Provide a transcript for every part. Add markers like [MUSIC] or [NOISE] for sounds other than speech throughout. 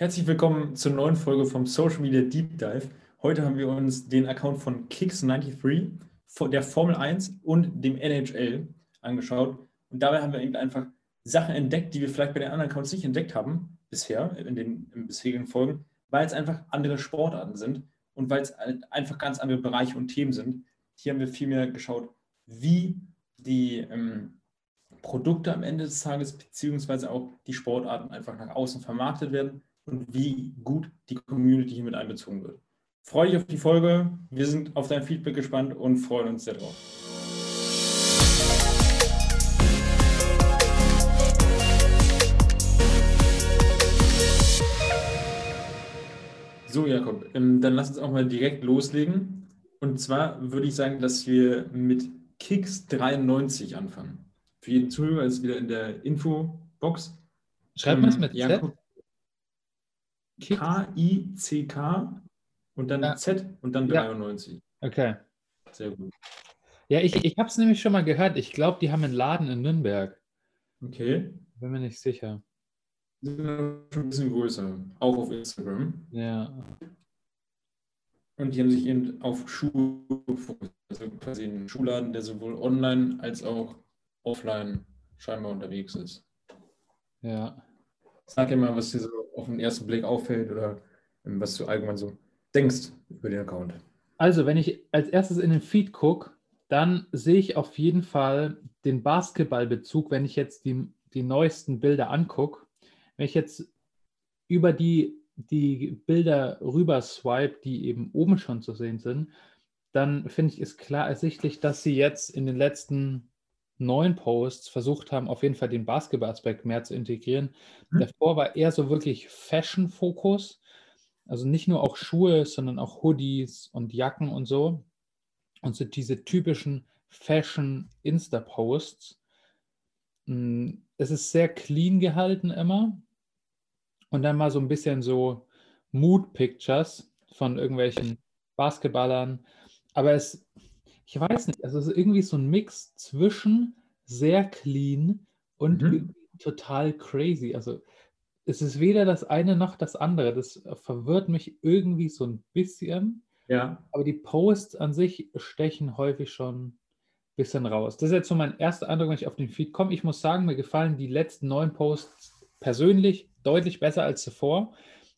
Herzlich willkommen zur neuen Folge vom Social Media Deep Dive. Heute haben wir uns den Account von Kicks93, der Formel 1 und dem NHL angeschaut. Und dabei haben wir eben einfach Sachen entdeckt, die wir vielleicht bei den anderen Accounts nicht entdeckt haben bisher, in den in bisherigen Folgen, weil es einfach andere Sportarten sind und weil es einfach ganz andere Bereiche und Themen sind. Hier haben wir vielmehr geschaut, wie die ähm, Produkte am Ende des Tages beziehungsweise auch die Sportarten einfach nach außen vermarktet werden und wie gut die Community hier mit einbezogen wird. Freue dich auf die Folge. Wir sind auf dein Feedback gespannt und freuen uns sehr drauf. So, Jakob, ähm, dann lass uns auch mal direkt loslegen. Und zwar würde ich sagen, dass wir mit Kicks 93 anfangen. Für jeden Zuhörer ist wieder in der Infobox. Schreibt man es ähm, mit Jakob, K-I-C-K und dann ja. Z und dann 93. Ja. Okay. Sehr gut. Ja, ich, ich habe es nämlich schon mal gehört. Ich glaube, die haben einen Laden in Nürnberg. Okay. Bin mir nicht sicher. Die sind schon ein bisschen größer, auch auf Instagram. Ja. Und die haben sich eben auf Schuhe fokussiert. Also quasi ein Schuhladen, der sowohl online als auch offline scheinbar unterwegs ist. Ja. Sag dir mal, was dir so auf den ersten Blick auffällt oder ähm, was du allgemein so denkst über den Account. Also, wenn ich als erstes in den Feed gucke, dann sehe ich auf jeden Fall den Basketballbezug, wenn ich jetzt die, die neuesten Bilder angucke. Wenn ich jetzt über die, die Bilder rüber swipe, die eben oben schon zu sehen sind, dann finde ich es klar ersichtlich, dass sie jetzt in den letzten neuen Posts versucht haben, auf jeden Fall den Basketball-Aspekt mehr zu integrieren. Mhm. Davor war eher so wirklich Fashion-Fokus. Also nicht nur auch Schuhe, sondern auch Hoodies und Jacken und so. Und so diese typischen Fashion-Insta-Posts. Hm, es ist sehr clean gehalten immer. Und dann mal so ein bisschen so Mood-Pictures von irgendwelchen Basketballern. Aber es, ich weiß nicht, also es ist irgendwie so ein Mix zwischen sehr clean und mhm. total crazy. Also es ist weder das eine noch das andere. Das verwirrt mich irgendwie so ein bisschen. Ja. Aber die Posts an sich stechen häufig schon ein bisschen raus. Das ist jetzt so mein erster Eindruck, wenn ich auf den Feed komme. Ich muss sagen, mir gefallen die letzten neun Posts persönlich deutlich besser als zuvor,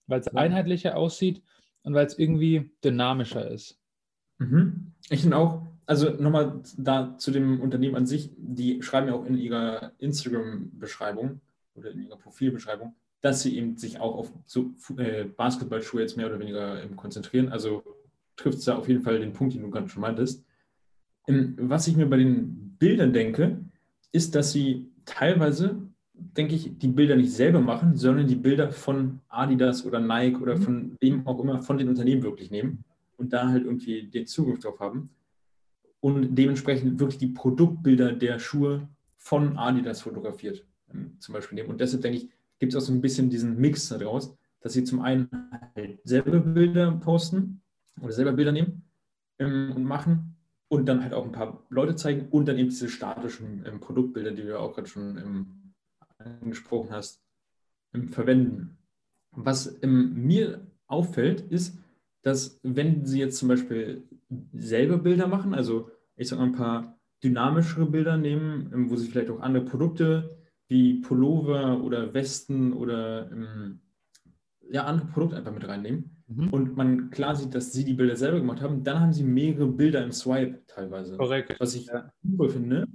weil es einheitlicher aussieht und weil es irgendwie dynamischer ist. Mhm. Ich finde auch, also nochmal da zu dem Unternehmen an sich, die schreiben ja auch in ihrer Instagram-Beschreibung oder in ihrer Profilbeschreibung, dass sie eben sich auch auf so äh, Basketballschuhe jetzt mehr oder weniger ähm, konzentrieren. Also trifft es da auf jeden Fall den Punkt, den du gerade schon meintest. Ähm, was ich mir bei den Bildern denke, ist, dass sie teilweise, denke ich, die Bilder nicht selber machen, sondern die Bilder von Adidas oder Nike oder mhm. von wem auch immer, von den Unternehmen wirklich nehmen und da halt irgendwie den Zugriff drauf haben und dementsprechend wirklich die Produktbilder der Schuhe von Adidas fotografiert, ähm, zum Beispiel nehmen. Und deshalb denke ich, gibt es auch so ein bisschen diesen Mix daraus, dass sie zum einen halt selber Bilder posten oder selber Bilder nehmen ähm, und machen und dann halt auch ein paar Leute zeigen und dann eben diese statischen ähm, Produktbilder, die du ja auch gerade schon ähm, angesprochen hast, ähm, verwenden. Was ähm, mir auffällt, ist, dass wenn sie jetzt zum Beispiel selber Bilder machen, also ich sage mal ein paar dynamischere Bilder nehmen, ähm, wo sie vielleicht auch andere Produkte wie Pullover oder Westen oder ähm, ja, andere Produkte einfach mit reinnehmen mhm. und man klar sieht, dass sie die Bilder selber gemacht haben, dann haben sie mehrere Bilder im Swipe teilweise. Korrekt. Was ich ja. super finde.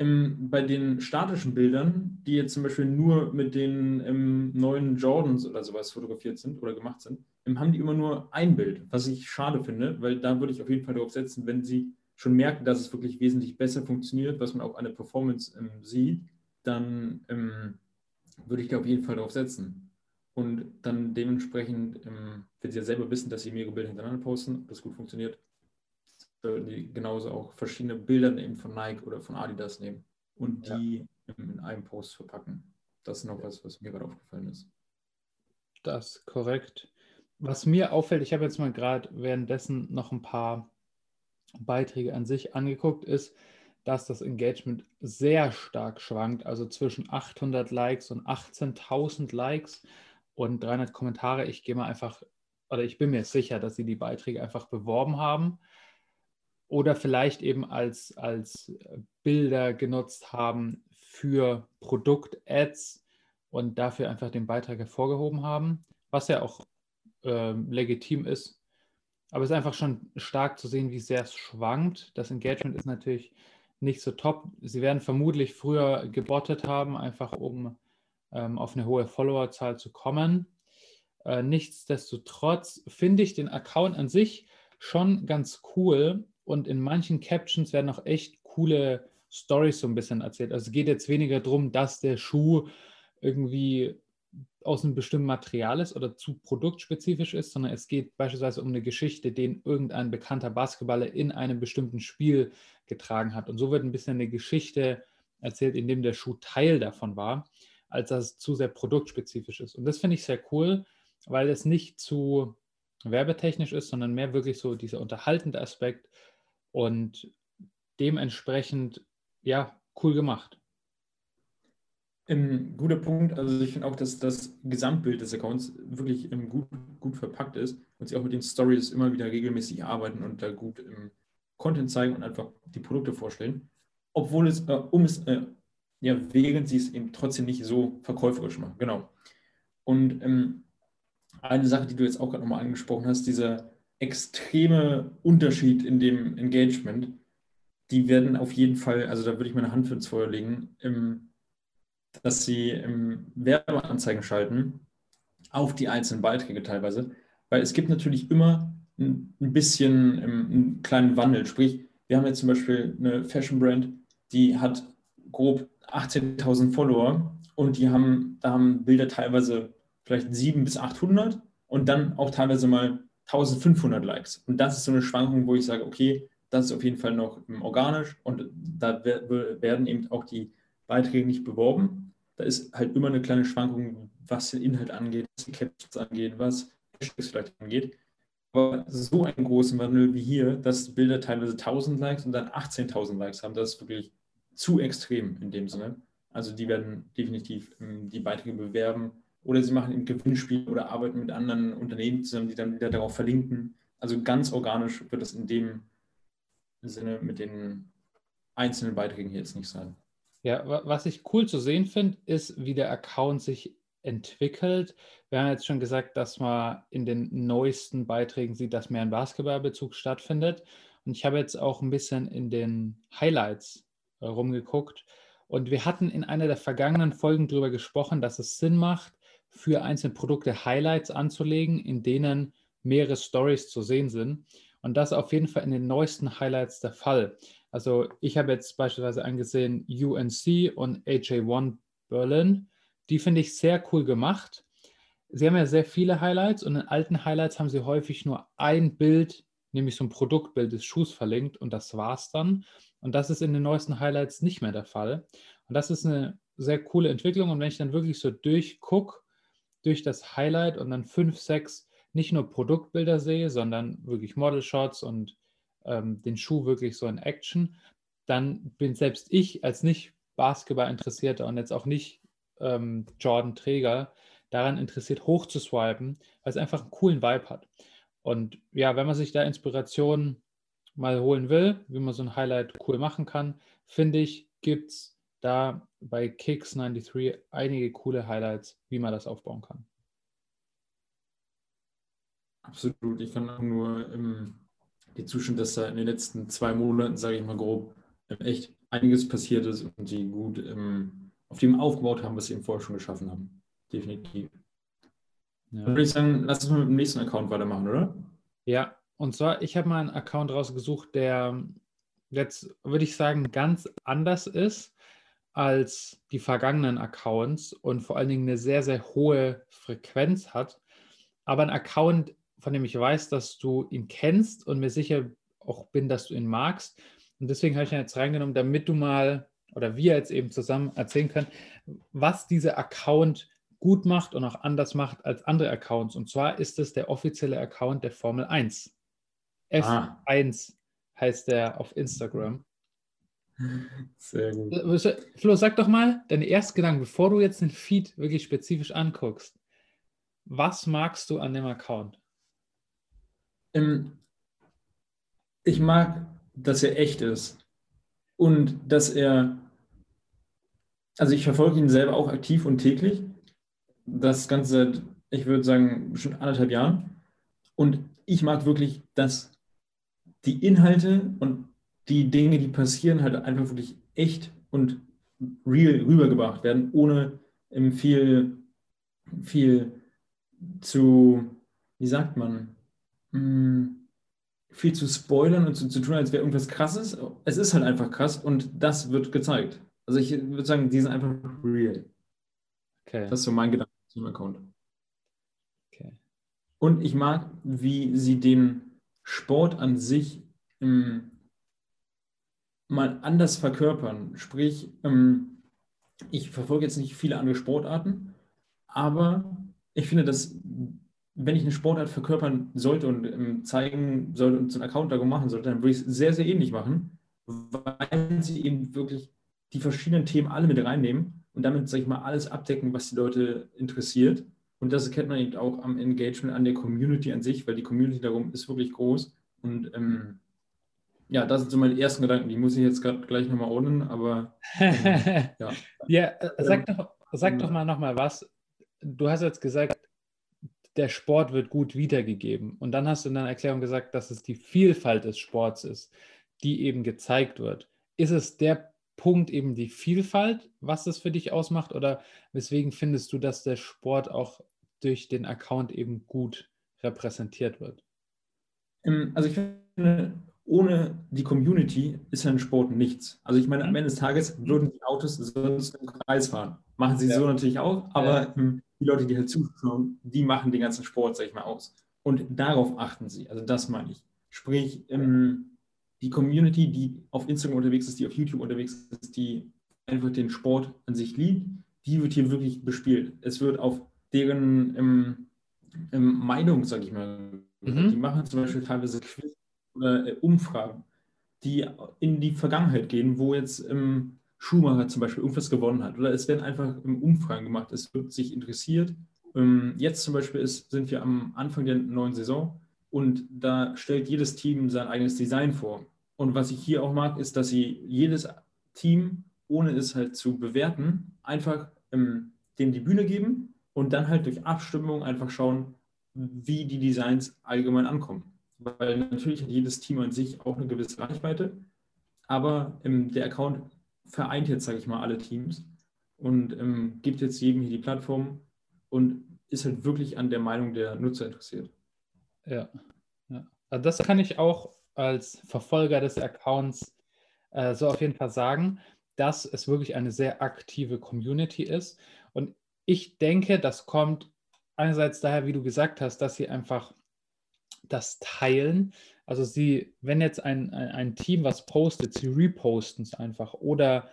Ähm, bei den statischen Bildern, die jetzt zum Beispiel nur mit den ähm, neuen Jordans oder sowas fotografiert sind oder gemacht sind, haben die immer nur ein Bild, was ich schade finde, weil da würde ich auf jeden Fall darauf setzen, wenn sie schon merken, dass es wirklich wesentlich besser funktioniert, was man auch an der Performance ähm, sieht, dann ähm, würde ich da auf jeden Fall darauf setzen. Und dann dementsprechend, ähm, wenn sie ja selber wissen, dass sie mehrere Bilder hintereinander posten, ob das gut funktioniert, sollten die genauso auch verschiedene Bilder eben von Nike oder von Adidas nehmen und die ja. in einem Post verpacken. Das ist noch was, was mir gerade aufgefallen ist. Das ist korrekt. Was mir auffällt, ich habe jetzt mal gerade währenddessen noch ein paar Beiträge an sich angeguckt, ist, dass das Engagement sehr stark schwankt, also zwischen 800 Likes und 18.000 Likes. und 300 Kommentare. Ich gehe mal einfach, oder ich bin mir sicher, dass sie die Beiträge einfach beworben haben oder vielleicht eben als, als Bilder genutzt haben für Produkt-Ads und dafür einfach den Beitrag hervorgehoben haben, was ja auch äh, legitim ist. Aber es ist einfach schon stark zu sehen, wie sehr es schwankt. Das Engagement ist natürlich nicht so top. Sie werden vermutlich früher gebottet haben, einfach um ähm, auf eine hohe Followerzahl zu kommen. Äh, nichtsdestotrotz finde ich den Account an sich schon ganz cool und in manchen Captions werden auch echt coole Stories so ein bisschen erzählt. Also es geht jetzt weniger darum, dass der Schuh irgendwie aus einem bestimmten Material ist oder zu produktspezifisch ist, sondern es geht beispielsweise um eine Geschichte, den irgendein bekannter Basketballer in einem bestimmten Spiel getragen hat. Und so wird ein bisschen eine Geschichte erzählt, in dem der Schuh Teil davon war, als dass es zu sehr produktspezifisch ist. Und das finde ich sehr cool, weil es nicht zu werbetechnisch ist, sondern mehr wirklich so dieser unterhaltende Aspekt und dementsprechend, ja, cool gemacht. Ein guter Punkt. Also ich finde auch, dass das Gesamtbild des Accounts wirklich ähm, gut, gut verpackt ist und sie auch mit den Stories immer wieder regelmäßig arbeiten und da gut im Content zeigen und einfach die Produkte vorstellen. Obwohl es, äh, um es, äh, ja, während sie es eben trotzdem nicht so verkäuferisch machen. Genau. Und ähm, eine Sache, die du jetzt auch gerade nochmal angesprochen hast, dieser extreme Unterschied in dem Engagement, die werden auf jeden Fall, also da würde ich meine Hand für ins Feuer legen, im dass sie ähm, Werbeanzeigen schalten auf die einzelnen Beiträge teilweise, weil es gibt natürlich immer ein, ein bisschen ähm, einen kleinen Wandel. Sprich, wir haben jetzt zum Beispiel eine Fashion Brand, die hat grob 18.000 Follower und die haben, da haben Bilder teilweise vielleicht 700 bis 800 und dann auch teilweise mal 1500 Likes. Und das ist so eine Schwankung, wo ich sage, okay, das ist auf jeden Fall noch organisch und da werden eben auch die Beiträge nicht beworben. Da ist halt immer eine kleine Schwankung, was den Inhalt angeht, was die Captions angeht, was Hashtags vielleicht angeht. Aber so einen großen Wandel wie hier, dass Bilder teilweise 1000 Likes und dann 18.000 Likes haben, das ist wirklich zu extrem in dem Sinne. Also die werden definitiv ähm, die Beiträge bewerben oder sie machen ein Gewinnspiel oder arbeiten mit anderen Unternehmen zusammen, die dann wieder darauf verlinken. Also ganz organisch wird das in dem Sinne mit den einzelnen Beiträgen hier jetzt nicht sein. Ja, was ich cool zu sehen finde, ist, wie der Account sich entwickelt. Wir haben jetzt schon gesagt, dass man in den neuesten Beiträgen sieht, dass mehr ein Basketballbezug stattfindet. Und ich habe jetzt auch ein bisschen in den Highlights äh, rumgeguckt. Und wir hatten in einer der vergangenen Folgen darüber gesprochen, dass es Sinn macht, für einzelne Produkte Highlights anzulegen, in denen mehrere Stories zu sehen sind. Und das auf jeden Fall in den neuesten Highlights der Fall. Also ich habe jetzt beispielsweise angesehen UNC und AJ1 Berlin. Die finde ich sehr cool gemacht. Sie haben ja sehr viele Highlights und in alten Highlights haben sie häufig nur ein Bild, nämlich so ein Produktbild des Schuhs verlinkt und das war's dann. Und das ist in den neuesten Highlights nicht mehr der Fall. Und das ist eine sehr coole Entwicklung. Und wenn ich dann wirklich so durchgucke, durch das Highlight und dann fünf, sechs nicht nur Produktbilder sehe, sondern wirklich Model Shots und ähm, den Schuh wirklich so in Action, dann bin selbst ich als nicht Basketball-Interessierter und jetzt auch nicht ähm, Jordan-Träger daran interessiert, hoch zu swipen, weil es einfach einen coolen Vibe hat. Und ja, wenn man sich da Inspiration mal holen will, wie man so ein Highlight cool machen kann, finde ich, gibt es da bei Kicks93 einige coole Highlights, wie man das aufbauen kann. Absolut. Ich kann auch nur im die zustimmen, dass da in den letzten zwei Monaten, sage ich mal grob, echt einiges passiert ist und die gut ähm, auf dem aufgebaut haben, was sie eben vorher schon geschaffen haben. Definitiv. Ja. Dann würde ich sagen, lass uns mal mit dem nächsten Account weitermachen, oder? Ja, und zwar, ich habe mal einen Account rausgesucht, der jetzt, würde ich sagen, ganz anders ist als die vergangenen Accounts und vor allen Dingen eine sehr, sehr hohe Frequenz hat. Aber ein Account, von dem ich weiß, dass du ihn kennst und mir sicher auch bin, dass du ihn magst. Und deswegen habe ich ihn jetzt reingenommen, damit du mal oder wir jetzt eben zusammen erzählen können, was dieser Account gut macht und auch anders macht als andere Accounts. Und zwar ist es der offizielle Account der Formel 1. F1 ah. heißt der auf Instagram. [LAUGHS] Sehr gut. Flo, sag doch mal deine ersten Gedanken, bevor du jetzt den Feed wirklich spezifisch anguckst. Was magst du an dem Account? Ähm, ich mag, dass er echt ist und dass er, also ich verfolge ihn selber auch aktiv und täglich. Das Ganze seit, ich würde sagen, schon anderthalb Jahren. Und ich mag wirklich, dass die Inhalte und die Dinge, die passieren, halt einfach wirklich echt und real rübergebracht werden, ohne viel, viel zu, wie sagt man, hm, viel zu spoilern und zu, zu tun, als wäre irgendwas krasses. Es ist halt einfach krass und das wird gezeigt. Also ich würde sagen, die sind einfach real. Okay. Das ist so mein Gedanke zum Account. Okay. Und ich mag, wie sie den Sport an sich ähm, mal anders verkörpern. Sprich, ähm, ich verfolge jetzt nicht viele andere Sportarten, aber ich finde, dass wenn ich eine Sportart verkörpern sollte und ähm, zeigen sollte und so einen Account da machen sollte, dann würde ich es sehr, sehr ähnlich machen, weil sie eben wirklich die verschiedenen Themen alle mit reinnehmen und damit, sage ich mal, alles abdecken, was die Leute interessiert. Und das erkennt man eben auch am Engagement, an der Community an sich, weil die Community darum ist wirklich groß. Und ähm, ja, das sind so meine ersten Gedanken. Die muss ich jetzt grad gleich nochmal ordnen, aber ähm, [LAUGHS] ja. ja, äh, sag doch, sag doch mal nochmal was. Du hast jetzt gesagt, der Sport wird gut wiedergegeben. Und dann hast du in deiner Erklärung gesagt, dass es die Vielfalt des Sports ist, die eben gezeigt wird. Ist es der Punkt eben die Vielfalt, was das für dich ausmacht? Oder weswegen findest du, dass der Sport auch durch den Account eben gut repräsentiert wird? Ähm, also ich finde, ohne die Community ist ein Sport nichts. Also ich meine, am mhm. Ende des Tages würden die Autos sonst im Kreis fahren. Machen sie ja. so natürlich auch, aber. Ähm, die Leute, die halt zuschauen, die machen den ganzen Sport, sag ich mal, aus. Und darauf achten sie. Also das meine ich. Sprich, ähm, die Community, die auf Instagram unterwegs ist, die auf YouTube unterwegs ist, die einfach den Sport an sich liebt, die wird hier wirklich bespielt. Es wird auf deren ähm, ähm, Meinung, sag ich mal, mhm. die machen zum Beispiel teilweise Quiz oder äh, Umfragen, die in die Vergangenheit gehen, wo jetzt ähm, Schumacher zum Beispiel irgendwas gewonnen hat. Oder es werden einfach Umfragen gemacht, es wird sich interessiert. Ähm, jetzt zum Beispiel ist, sind wir am Anfang der neuen Saison und da stellt jedes Team sein eigenes Design vor. Und was ich hier auch mag, ist, dass sie jedes Team, ohne es halt zu bewerten, einfach ähm, dem die Bühne geben und dann halt durch Abstimmung einfach schauen, wie die Designs allgemein ankommen. Weil natürlich hat jedes Team an sich auch eine gewisse Reichweite, aber ähm, der Account vereint jetzt, sage ich mal, alle Teams und ähm, gibt jetzt jedem hier die Plattform und ist halt wirklich an der Meinung der Nutzer interessiert. Ja, ja. Also das kann ich auch als Verfolger des Accounts äh, so auf jeden Fall sagen, dass es wirklich eine sehr aktive Community ist. Und ich denke, das kommt einerseits daher, wie du gesagt hast, dass sie einfach das teilen, also sie, wenn jetzt ein, ein, ein Team was postet, sie reposten es einfach oder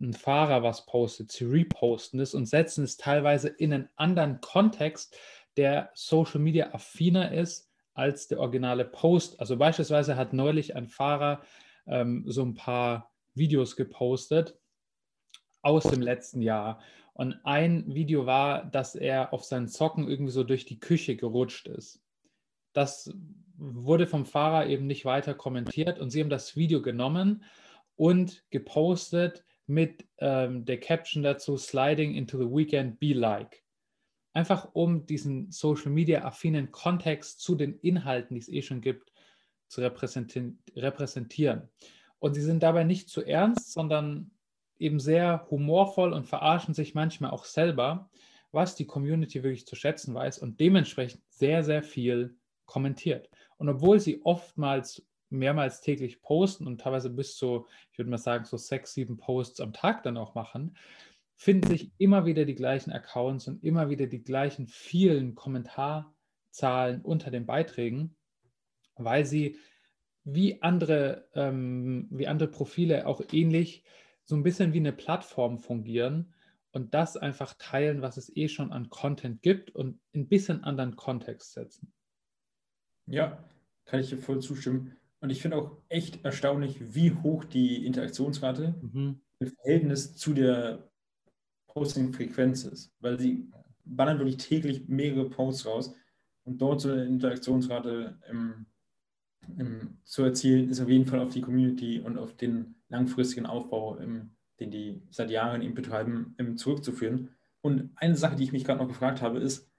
ein Fahrer was postet, sie reposten es und setzen es teilweise in einen anderen Kontext, der Social Media affiner ist als der originale Post. Also beispielsweise hat neulich ein Fahrer ähm, so ein paar Videos gepostet aus dem letzten Jahr. Und ein Video war, dass er auf seinen Socken irgendwie so durch die Küche gerutscht ist. Das wurde vom Fahrer eben nicht weiter kommentiert und sie haben das Video genommen und gepostet mit ähm, der Caption dazu Sliding into the Weekend Be Like. Einfach um diesen Social Media affinen Kontext zu den Inhalten, die es eh schon gibt, zu repräsentieren. Und sie sind dabei nicht zu ernst, sondern eben sehr humorvoll und verarschen sich manchmal auch selber, was die Community wirklich zu schätzen weiß und dementsprechend sehr, sehr viel kommentiert. Und obwohl sie oftmals mehrmals täglich posten und teilweise bis zu, ich würde mal sagen, so sechs, sieben Posts am Tag dann auch machen, finden sich immer wieder die gleichen Accounts und immer wieder die gleichen vielen Kommentarzahlen unter den Beiträgen, weil sie wie andere, ähm, wie andere Profile auch ähnlich so ein bisschen wie eine Plattform fungieren und das einfach teilen, was es eh schon an Content gibt und ein bisschen anderen Kontext setzen. Ja, kann ich dir voll zustimmen. Und ich finde auch echt erstaunlich, wie hoch die Interaktionsrate mhm. im Verhältnis zu der Posting-Frequenz ist. Weil sie ballern wirklich täglich mehrere Posts raus. Und dort so eine Interaktionsrate im, im, zu erzielen, ist auf jeden Fall auf die Community und auf den langfristigen Aufbau, im, den die seit Jahren eben betreiben, zurückzuführen. Und eine Sache, die ich mich gerade noch gefragt habe, ist,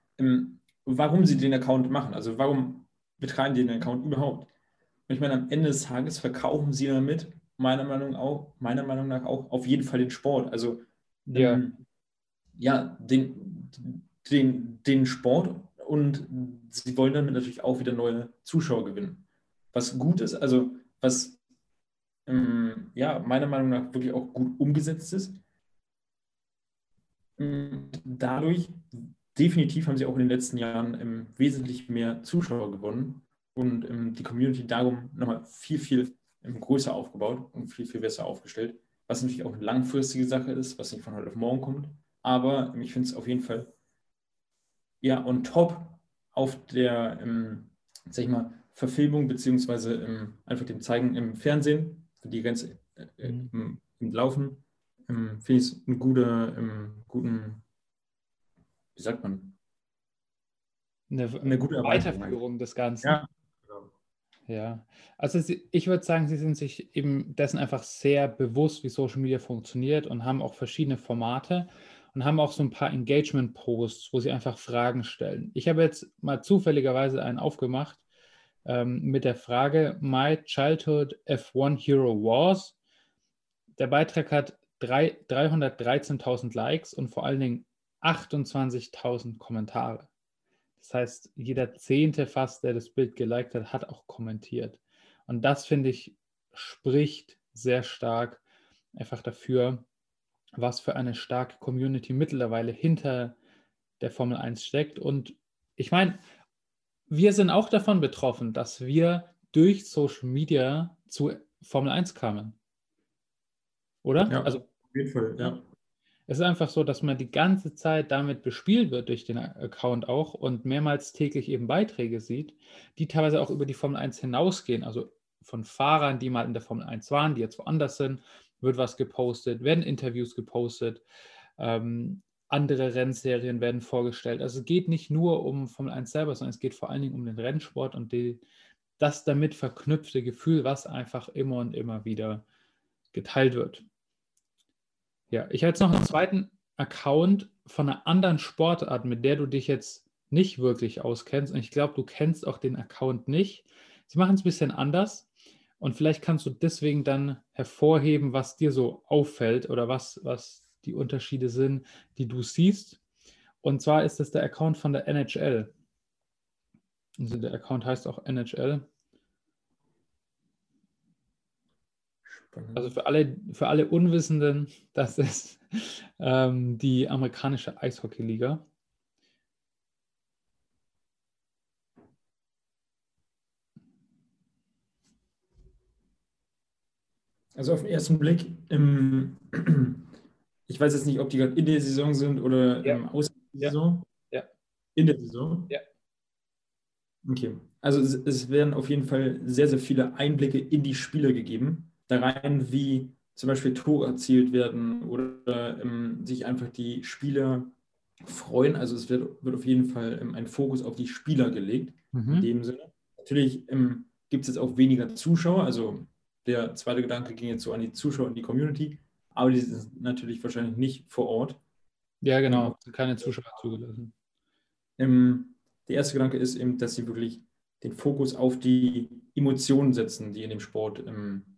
warum sie den Account machen. Also warum betreiben die den Account überhaupt? Und ich meine, am Ende des Tages verkaufen sie damit, meiner Meinung, auch, meiner Meinung nach auch, auf jeden Fall den Sport. Also ja, ähm, ja den, den, den Sport und sie wollen damit natürlich auch wieder neue Zuschauer gewinnen. Was gut ist, also was ähm, ja, meiner Meinung nach wirklich auch gut umgesetzt ist. Ähm, dadurch, definitiv haben sie auch in den letzten Jahren ähm, wesentlich mehr Zuschauer gewonnen und ähm, die Community darum nochmal viel, viel ähm, größer aufgebaut und viel, viel besser aufgestellt. Was natürlich auch eine langfristige Sache ist, was nicht von heute auf morgen kommt. Aber ähm, ich finde es auf jeden Fall ja on top auf der, ähm, sag ich mal, Verfilmung beziehungsweise ähm, einfach dem Zeigen im Fernsehen, die ganze äh, äh, mhm. im, im, Laufen, ähm, finde ich es einen gute, ähm, guten, wie sagt man? Eine, eine gute Weiterführung des Ganzen. Ja. Ja, also ich würde sagen, Sie sind sich eben dessen einfach sehr bewusst, wie Social Media funktioniert und haben auch verschiedene Formate und haben auch so ein paar Engagement-Posts, wo sie einfach Fragen stellen. Ich habe jetzt mal zufälligerweise einen aufgemacht ähm, mit der Frage My Childhood F1 Hero Was. Der Beitrag hat 313.000 Likes und vor allen Dingen 28.000 Kommentare. Das heißt, jeder Zehnte fast, der das Bild geliked hat, hat auch kommentiert. Und das, finde ich, spricht sehr stark einfach dafür, was für eine starke Community mittlerweile hinter der Formel 1 steckt. Und ich meine, wir sind auch davon betroffen, dass wir durch Social Media zu Formel 1 kamen. Oder? Ja, also, auf jeden Fall, ja. Es ist einfach so, dass man die ganze Zeit damit bespielt wird durch den Account auch und mehrmals täglich eben Beiträge sieht, die teilweise auch über die Formel 1 hinausgehen. Also von Fahrern, die mal in der Formel 1 waren, die jetzt woanders sind wird was gepostet, werden Interviews gepostet, ähm, andere Rennserien werden vorgestellt. Also es geht nicht nur um Formel 1 selber, sondern es geht vor allen Dingen um den Rennsport und die, das damit verknüpfte Gefühl, was einfach immer und immer wieder geteilt wird. Ja, ich habe jetzt noch einen zweiten Account von einer anderen Sportart, mit der du dich jetzt nicht wirklich auskennst. Und ich glaube, du kennst auch den Account nicht. Sie machen es ein bisschen anders. Und vielleicht kannst du deswegen dann hervorheben, was dir so auffällt oder was, was die Unterschiede sind, die du siehst. Und zwar ist das der Account von der NHL. Also der Account heißt auch NHL. Also für alle, für alle Unwissenden, [LAUGHS] das ist ähm, die amerikanische Eishockeyliga. Also auf den ersten Blick, im, [CLEARS THROAT] ich weiß jetzt nicht, ob die gerade in der Saison sind oder ja. aus der Saison. Ja. ja. In der Saison? Ja. Okay. Also es, es, werden auf jeden Fall sehr, sehr viele Einblicke in die Spiele gegeben. Rein, wie zum Beispiel Tore erzielt werden oder ähm, sich einfach die Spieler freuen. Also es wird, wird auf jeden Fall ähm, ein Fokus auf die Spieler gelegt, mhm. in dem Sinne. Natürlich ähm, gibt es jetzt auch weniger Zuschauer, also der zweite Gedanke ging jetzt so an die Zuschauer und die Community, aber die sind natürlich wahrscheinlich nicht vor Ort. Ja, genau, keine Zuschauer zugelassen. Ähm, der erste Gedanke ist eben, dass sie wirklich den Fokus auf die Emotionen setzen, die in dem Sport ähm,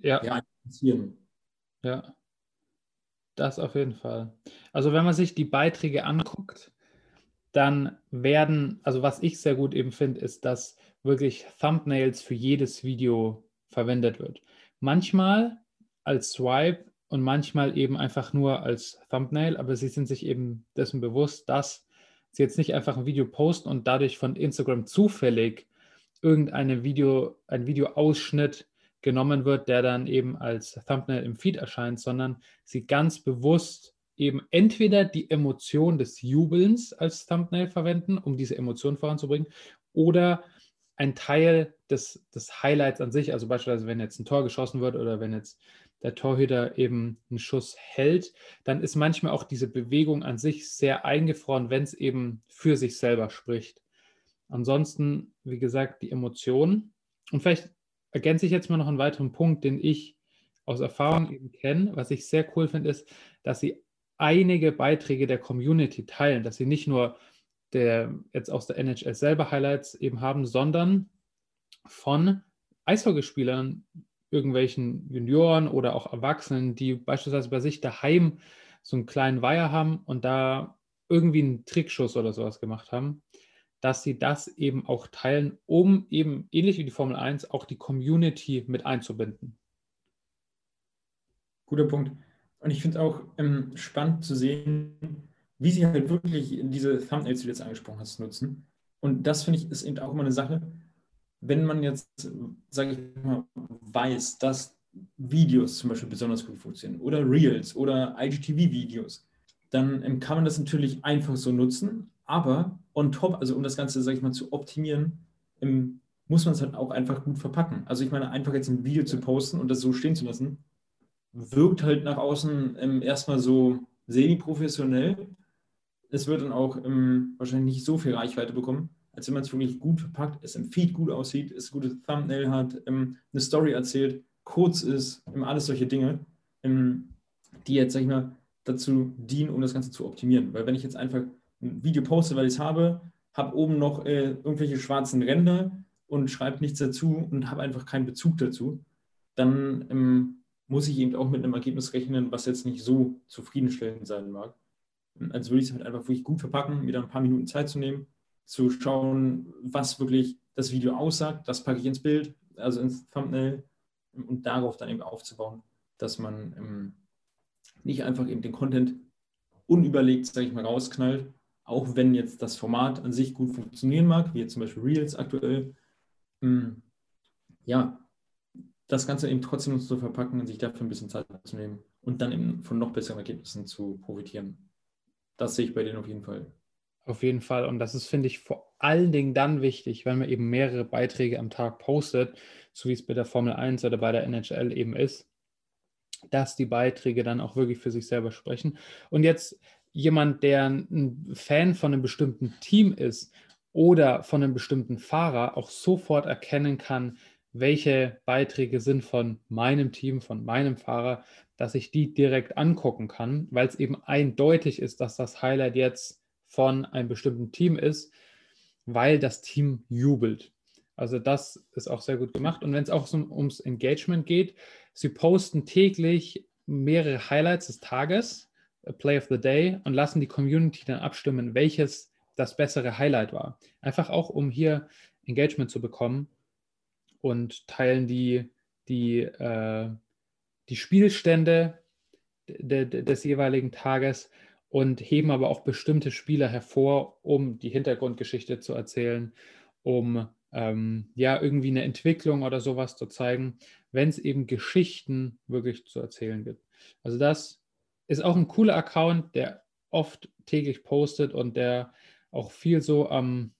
ja. Ja. Ja, das auf jeden Fall. Also wenn man sich die Beiträge anguckt, dann werden, also was ich sehr gut eben finde, ist, dass wirklich Thumbnails für jedes Video verwendet wird. Manchmal als Swipe und manchmal eben einfach nur als Thumbnail, aber sie sind sich eben dessen bewusst, dass sie jetzt nicht einfach ein Video posten und dadurch von Instagram zufällig irgendeine Video, ein Videoausschnitt genommen wird, der dann eben als Thumbnail im Feed erscheint, sondern sie ganz bewusst eben entweder die Emotion des Jubelns als Thumbnail verwenden, um diese Emotion voranzubringen, oder ein Teil des, des Highlights an sich, also beispielsweise wenn jetzt ein Tor geschossen wird oder wenn jetzt der Torhüter eben einen Schuss hält, dann ist manchmal auch diese Bewegung an sich sehr eingefroren, wenn es eben für sich selber spricht. Ansonsten, wie gesagt, die Emotionen. Und vielleicht ergänze ich jetzt mal noch einen weiteren Punkt, den ich aus Erfahrung eben kenne. Was ich sehr cool finde, ist, dass sie einige Beiträge der Community teilen, dass sie nicht nur der, jetzt aus der NHL selber Highlights eben haben, sondern von Eishockeyspielern, irgendwelchen Junioren oder auch Erwachsenen, die beispielsweise bei sich daheim so einen kleinen Weiher haben und da irgendwie einen Trickschuss oder sowas gemacht haben, dass sie das eben auch teilen, um eben ähnlich wie die Formel 1 auch die Community mit einzubinden. Guter Punkt. Und ich finde es auch ähm, spannend zu sehen, wie sie halt wirklich diese Thumbnails, die du jetzt angesprochen hast, nutzen. Und das finde ich ist eben auch immer eine Sache, wenn man jetzt, sage ich mal, weiß, dass Videos zum Beispiel besonders gut funktionieren oder Reels oder IGTV-Videos, dann ähm, kann man das natürlich einfach so nutzen. Aber on top, also um das Ganze, sage ich mal, zu optimieren, ähm, muss man es halt auch einfach gut verpacken. Also ich meine, einfach jetzt ein Video zu posten und das so stehen zu lassen, wirkt halt nach außen ähm, erstmal so semi-professionell. Es wird dann auch ähm, wahrscheinlich nicht so viel Reichweite bekommen, als wenn man es wirklich gut verpackt, es im Feed gut aussieht, es ein gutes Thumbnail hat, ähm, eine Story erzählt, kurz ist, ähm, alles solche Dinge, ähm, die jetzt, sag ich mal, dazu dienen, um das Ganze zu optimieren. Weil wenn ich jetzt einfach ein Video poste, weil ich es habe, habe oben noch äh, irgendwelche schwarzen Ränder und schreibe nichts dazu und habe einfach keinen Bezug dazu, dann ähm, muss ich eben auch mit einem Ergebnis rechnen, was jetzt nicht so zufriedenstellend sein mag. Also würde ich es halt einfach wirklich gut verpacken, mir da ein paar Minuten Zeit zu nehmen, zu schauen, was wirklich das Video aussagt. Das packe ich ins Bild, also ins Thumbnail und darauf dann eben aufzubauen, dass man ähm, nicht einfach eben den Content unüberlegt, sage ich mal, rausknallt, auch wenn jetzt das Format an sich gut funktionieren mag, wie jetzt zum Beispiel Reels aktuell. Ähm, ja, das Ganze eben trotzdem zu verpacken und sich dafür ein bisschen Zeit zu nehmen und dann eben von noch besseren Ergebnissen zu profitieren. Das sehe ich bei denen auf jeden Fall. Auf jeden Fall. Und das ist, finde ich, vor allen Dingen dann wichtig, wenn man eben mehrere Beiträge am Tag postet, so wie es bei der Formel 1 oder bei der NHL eben ist, dass die Beiträge dann auch wirklich für sich selber sprechen. Und jetzt jemand, der ein Fan von einem bestimmten Team ist oder von einem bestimmten Fahrer, auch sofort erkennen kann, welche Beiträge sind von meinem Team, von meinem Fahrer, dass ich die direkt angucken kann, weil es eben eindeutig ist, dass das Highlight jetzt von einem bestimmten Team ist, weil das Team jubelt. Also das ist auch sehr gut gemacht. Und wenn es auch so ums Engagement geht, sie posten täglich mehrere Highlights des Tages, Play of the Day, und lassen die Community dann abstimmen, welches das bessere Highlight war. Einfach auch, um hier Engagement zu bekommen und teilen die, die, äh, die Spielstände de, de, des jeweiligen Tages und heben aber auch bestimmte Spieler hervor, um die Hintergrundgeschichte zu erzählen, um ähm, ja irgendwie eine Entwicklung oder sowas zu zeigen, wenn es eben Geschichten wirklich zu erzählen gibt. Also das ist auch ein cooler Account, der oft täglich postet und der auch viel so ähm,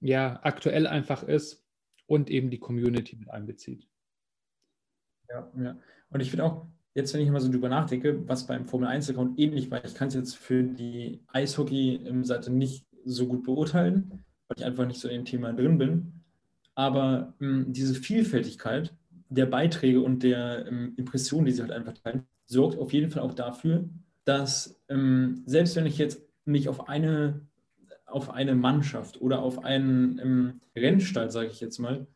ja, aktuell einfach ist und eben die Community mit einbezieht. Ja, ja. Und ich finde auch, jetzt, wenn ich mal so drüber nachdenke, was beim Formel 1-Account ähnlich war, ich kann es jetzt für die Eishockey-Seite nicht so gut beurteilen, weil ich einfach nicht so in dem Thema drin bin. Aber mh, hm, diese Vielfältigkeit der Beiträge und der ähm, Impressionen, die sie halt einfach teilen, sorgt auf jeden Fall auch dafür, dass ähm, selbst wenn ich jetzt mich auf eine auf eine Mannschaft oder auf einen ähm, Rennstall, sage ich jetzt mal,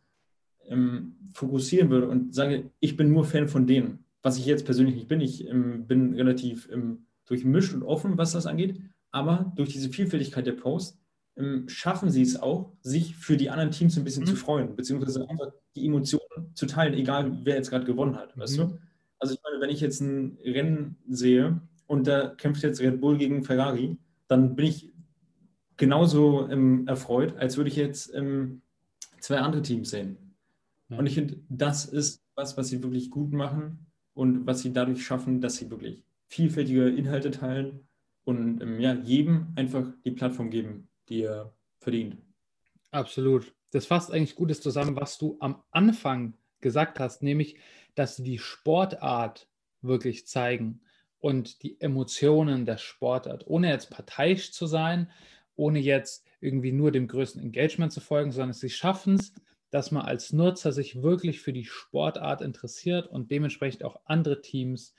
ähm, fokussieren würde und sage, ich bin nur Fan von denen, was ich jetzt persönlich nicht bin. Ich ähm, bin relativ ähm, durchmischt und offen, was das angeht, aber durch diese Vielfältigkeit der Posts ähm, schaffen sie es auch, sich für die anderen Teams ein bisschen mhm. zu freuen, beziehungsweise einfach die Emotionen zu teilen, egal wer jetzt gerade gewonnen hat, weißt mhm. du? Also ich meine, wenn ich jetzt ein Rennen sehe und da kämpft jetzt Red Bull gegen Ferrari, dann bin ich genauso ähm, erfreut, als würde ich jetzt ähm, zwei andere Teams sehen. Ja. Und ich finde, das ist was, was sie wirklich gut machen und was sie dadurch schaffen, dass sie wirklich vielfältige Inhalte teilen und ähm, ja, jedem einfach die Plattform geben, die er verdient. Absolut. Das fasst eigentlich Gutes zusammen, was du am Anfang gesagt hast, nämlich, dass die Sportart wirklich zeigen und die Emotionen der Sportart, ohne jetzt parteiisch zu sein, ohne jetzt irgendwie nur dem größten Engagement zu folgen, sondern sie schaffen es, dass man als Nutzer sich wirklich für die Sportart interessiert und dementsprechend auch andere Teams,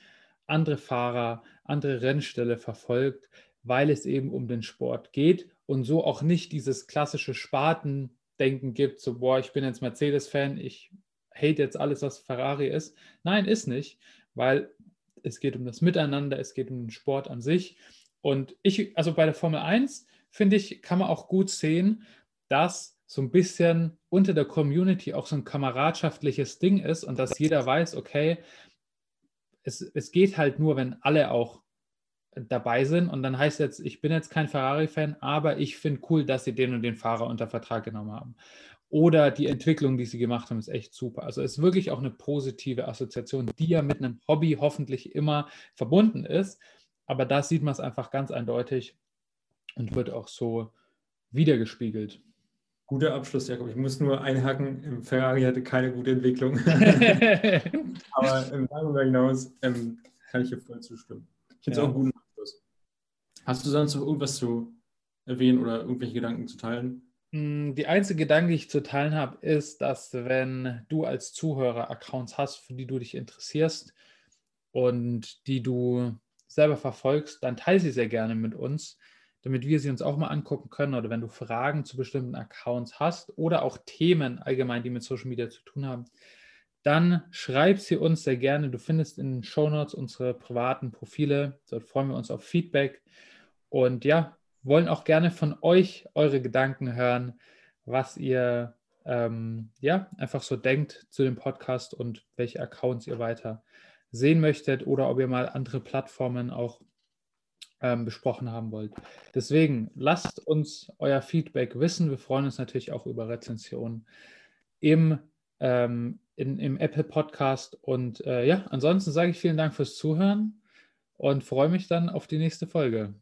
andere Fahrer, andere Rennställe verfolgt, weil es eben um den Sport geht und so auch nicht dieses klassische Spartendenken gibt, so, boah, ich bin jetzt Mercedes-Fan, ich hate jetzt alles, was Ferrari ist. Nein, ist nicht, weil es geht um das Miteinander, es geht um den Sport an sich. Und ich, also bei der Formel 1, finde ich, kann man auch gut sehen, dass so ein bisschen unter der Community auch so ein kameradschaftliches Ding ist und dass jeder weiß, okay, es, es geht halt nur, wenn alle auch dabei sind. Und dann heißt jetzt, ich bin jetzt kein Ferrari-Fan, aber ich finde cool, dass sie den und den Fahrer unter Vertrag genommen haben. Oder die Entwicklung, die sie gemacht haben, ist echt super. Also es ist wirklich auch eine positive Assoziation, die ja mit einem Hobby hoffentlich immer verbunden ist. Aber da sieht man es einfach ganz eindeutig und wird auch so wiedergespiegelt. Guter Abschluss, Jakob. Ich muss nur einhaken. Ferrari hatte keine gute Entwicklung. [LAUGHS] [LAUGHS] Aber im darüber hinaus ähm, kann ich hier voll zustimmen. Ich finde es ja. auch einen guten Abschluss. Hast du sonst noch irgendwas zu erwähnen oder irgendwelche Gedanken zu teilen? Mm, die einzige Gedanke, die ich zu teilen habe, ist, dass wenn du als Zuhörer Accounts hast, für die du dich interessierst und die du selber verfolgst, dann teile sie sehr gerne mit uns, damit wir sie uns auch mal angucken können. Oder wenn du Fragen zu bestimmten Accounts hast oder auch Themen allgemein, die mit Social Media zu tun haben, dann schreib sie uns sehr gerne. Du findest in den Show Notes unsere privaten Profile. Dort freuen wir uns auf Feedback. Und ja, wollen auch gerne von euch eure Gedanken hören, was ihr ähm, ja einfach so denkt zu dem Podcast und welche Accounts ihr weiter sehen möchtet oder ob ihr mal andere Plattformen auch ähm, besprochen haben wollt. Deswegen lasst uns euer Feedback wissen. Wir freuen uns natürlich auch über Rezensionen im, ähm, in, im Apple Podcast. Und äh, ja, ansonsten sage ich vielen Dank fürs Zuhören und freue mich dann auf die nächste Folge.